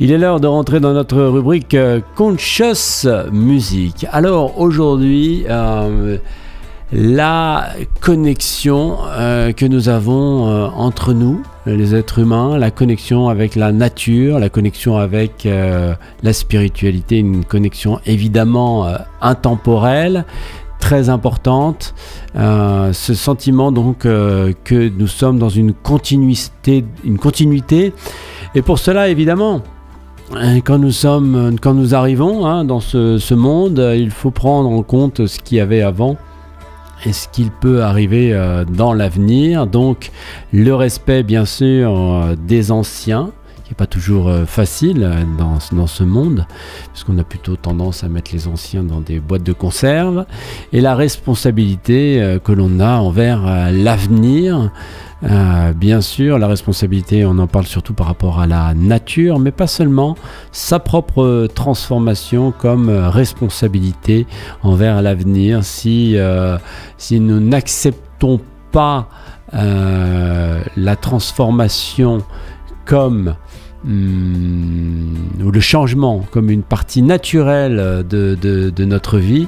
Il est l'heure de rentrer dans notre rubrique euh, Conscious Music. Alors aujourd'hui, euh, la connexion euh, que nous avons entre nous, les êtres humains, la connexion avec la nature, la connexion avec la spiritualité, une connexion évidemment intemporelle, très importante. ce sentiment donc que nous sommes dans une continuité, une continuité. Et pour cela, évidemment, quand nous sommes, quand nous arrivons hein, dans ce, monde, il faut prendre en compte ce qu'il y avait avant et ce qu'il peut arriver euh, dans l'avenir. Donc le respect bien sûr euh, des anciens, qui n'est pas toujours euh, facile dans, dans ce monde, puisqu'on a plutôt tendance à mettre les anciens dans des boîtes de conserve, et la responsabilité que l'on a envers l'avenir. Euh, bien sûr, la responsabilité, on en parle surtout par rapport à la nature, mais pas seulement, sa propre transformation comme responsabilité envers l'avenir. Si, euh, si nous n'acceptons pas euh, la transformation comme ou le changement comme une partie naturelle de, notre vie,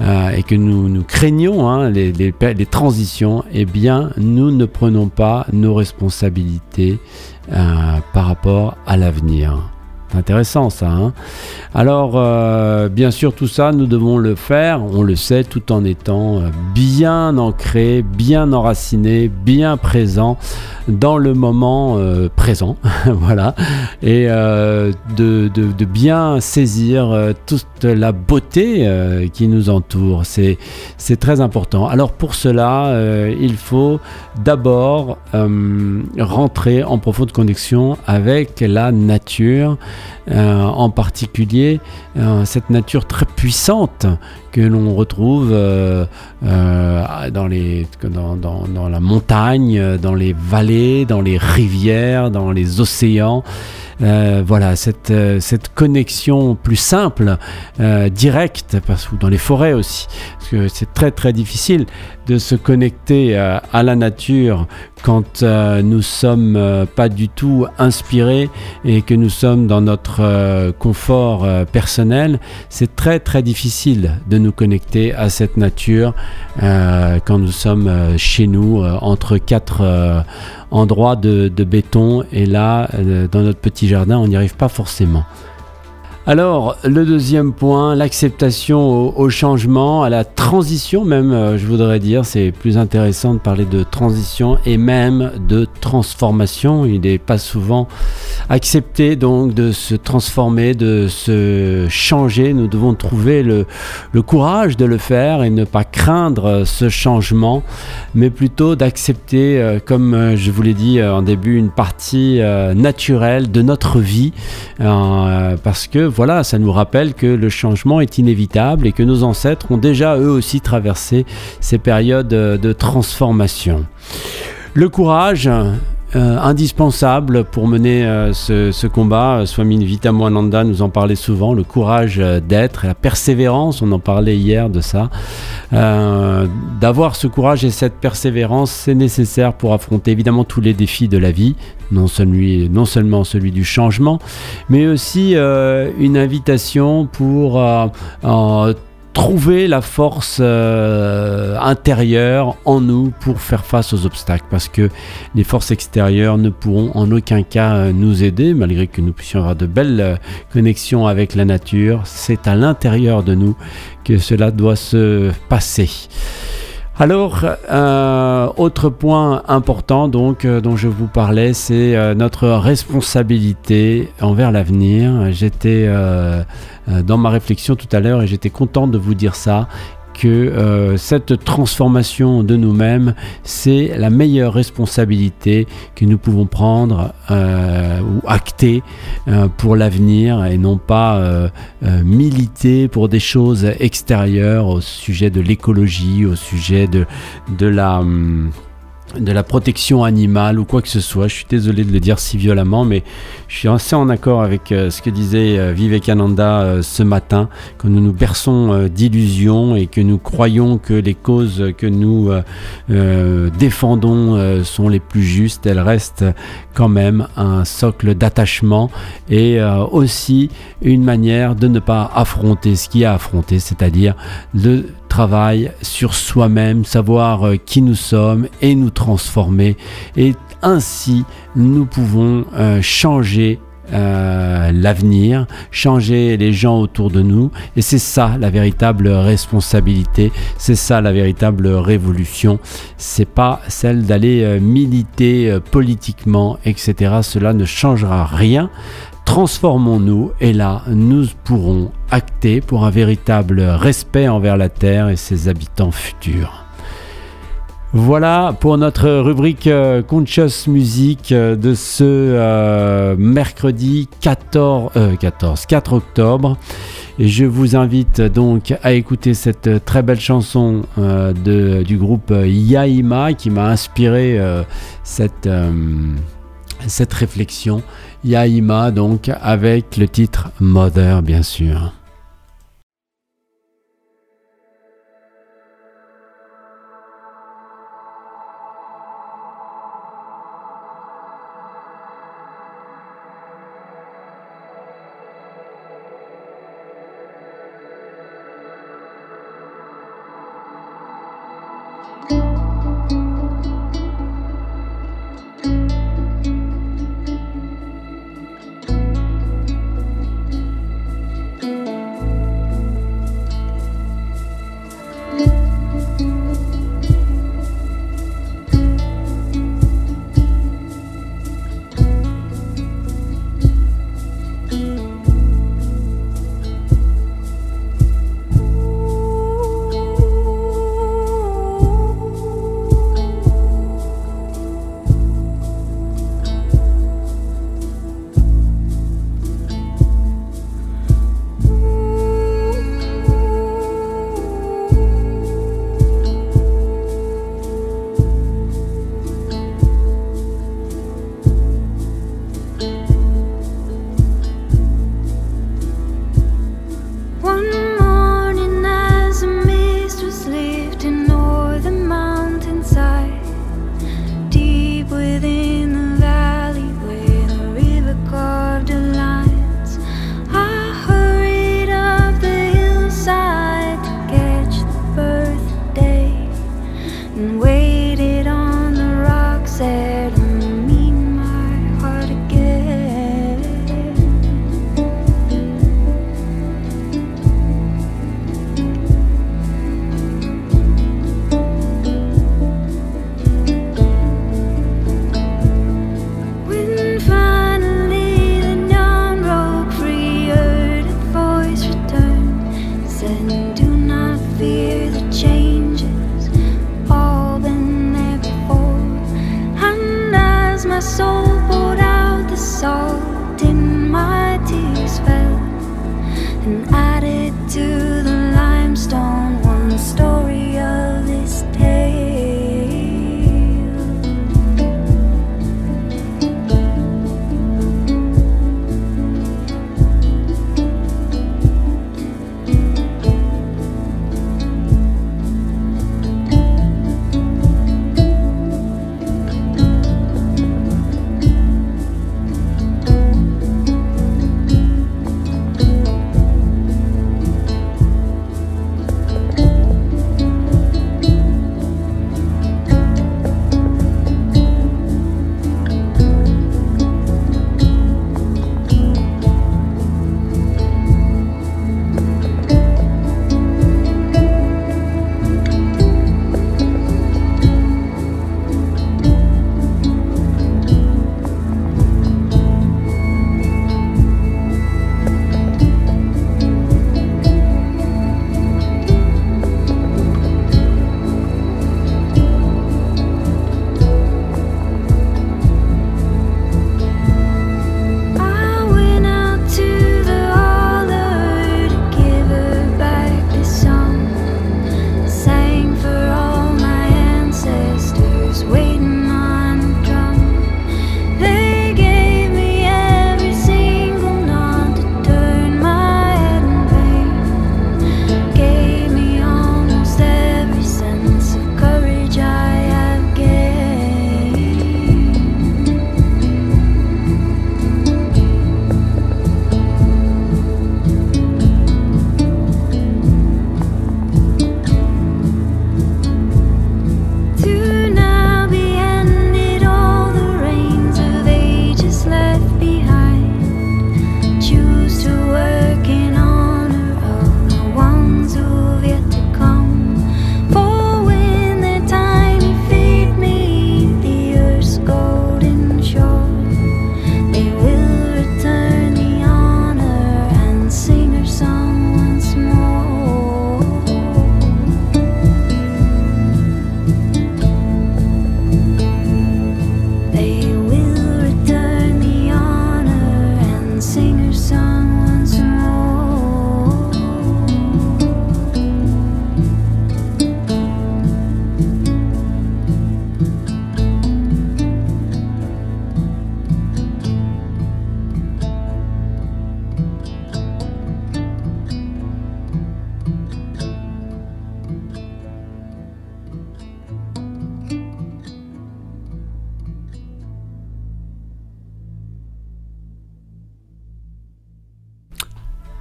euh, et que nous, craignons hein, les, transitions, eh bien, nous ne prenons pas nos responsabilités euh, par rapport à l'avenir intéressant ça. Hein. Alors, euh, bien sûr, tout ça, nous devons le faire, on le sait, tout en étant euh, bien ancré, bien enraciné, bien présent dans le moment euh, présent. voilà. Et de, de, bien saisir toute la beauté qui nous entoure. C'est très important. Alors, pour cela, il faut d'abord rentrer en profonde connexion avec la nature. Euh, en particulier euh, cette nature très puissante que l'on retrouve euh, dans, les, dans, dans, la montagne, dans les vallées, dans les rivières, dans les océans. voilà, cette, cette connexion plus simple, directe, parce que dans les forêts aussi, parce que c'est très très difficile de se connecter à la nature quand euh, nous sommes euh, pas du tout inspirés et que nous sommes dans notre euh, confort personnel, c'est très très difficile de nous connecter à cette nature quand nous sommes chez nous entre quatre endroits de, de, béton et là dans notre petit jardin on n'y arrive pas forcément. Alors, le deuxième point, l'acceptation au, changement, à la transition même, euh, je voudrais dire, c'est plus intéressant de parler de transition et même de transformation. Il n'est pas souvent accepté donc de se transformer, de se changer. Nous devons trouver le, courage de le faire et ne pas craindre ce changement, mais plutôt d'accepter, euh, comme euh, je vous l'ai dit en début, une partie naturelle de notre vie, parce que voilà, ça nous rappelle que le changement est inévitable et que nos ancêtres ont déjà eux aussi traversé ces périodes de transformation. Le courage, euh, indispensable pour mener euh, ce, combat. Swami Vitamoananda nous en parlait souvent, le courage euh, d'être, la persévérance, on en parlait hier de ça. D'avoir ce courage et cette persévérance, c'est nécessaire pour affronter évidemment tous les défis de la vie, non, seulement celui du changement, mais aussi une invitation pour trouver la force euh, intérieure en nous pour faire face aux obstacles parce que les forces extérieures ne pourront en aucun cas euh, nous aider malgré que nous puissions avoir de belles euh, connexions avec la nature. C'est à l'intérieur de nous que cela doit se passer alors, euh, autre point important donc euh, dont je vous parlais, c'est euh, notre responsabilité envers l'avenir. J'étais dans ma réflexion tout à l'heure et j'étais content de vous dire ça que euh, cette transformation de nous-mêmes, c'est la meilleure responsabilité que nous pouvons prendre euh, ou acter euh, pour l'avenir et non pas militer pour des choses extérieures au sujet de l'écologie, au sujet de, de la... Hum, de la protection animale ou quoi que ce soit. Je suis désolé de le dire si violemment, mais je suis assez en accord avec euh, ce que disait euh, Vivekananda euh, ce matin, que nous nous berçons d'illusions et que nous croyons que les causes que nous défendons sont les plus justes. Elles restent quand même un socle d'attachement et aussi une manière de ne pas affronter ce qui a affronté, c'est-à-dire le travail sur soi-même, savoir euh, qui nous sommes et nous transformer. Et ainsi, nous pouvons euh, changer euh, l'avenir, changer les gens autour de nous. Et c'est ça la véritable responsabilité, c'est ça la véritable révolution. C'est pas celle d'aller militer politiquement, etc. Cela ne changera rien. Transformons-nous et là, nous pourrons acter pour un véritable respect envers la Terre et ses habitants futurs. Voilà pour notre rubrique euh, Conscious Music euh, de ce euh, mercredi 14, 14, 4 octobre. Et je vous invite donc à écouter cette très belle chanson du groupe Yaima qui m'a inspiré cette, cette réflexion. Yaima donc avec le titre Mother bien sûr.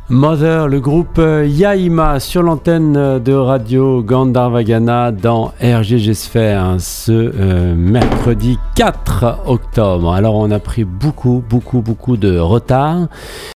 Mother, le groupe Yaima sur l'antenne de radio Gandharvagana dans RGG Sphere ce euh, mercredi 4 octobre. Alors on a pris beaucoup, beaucoup, beaucoup de retard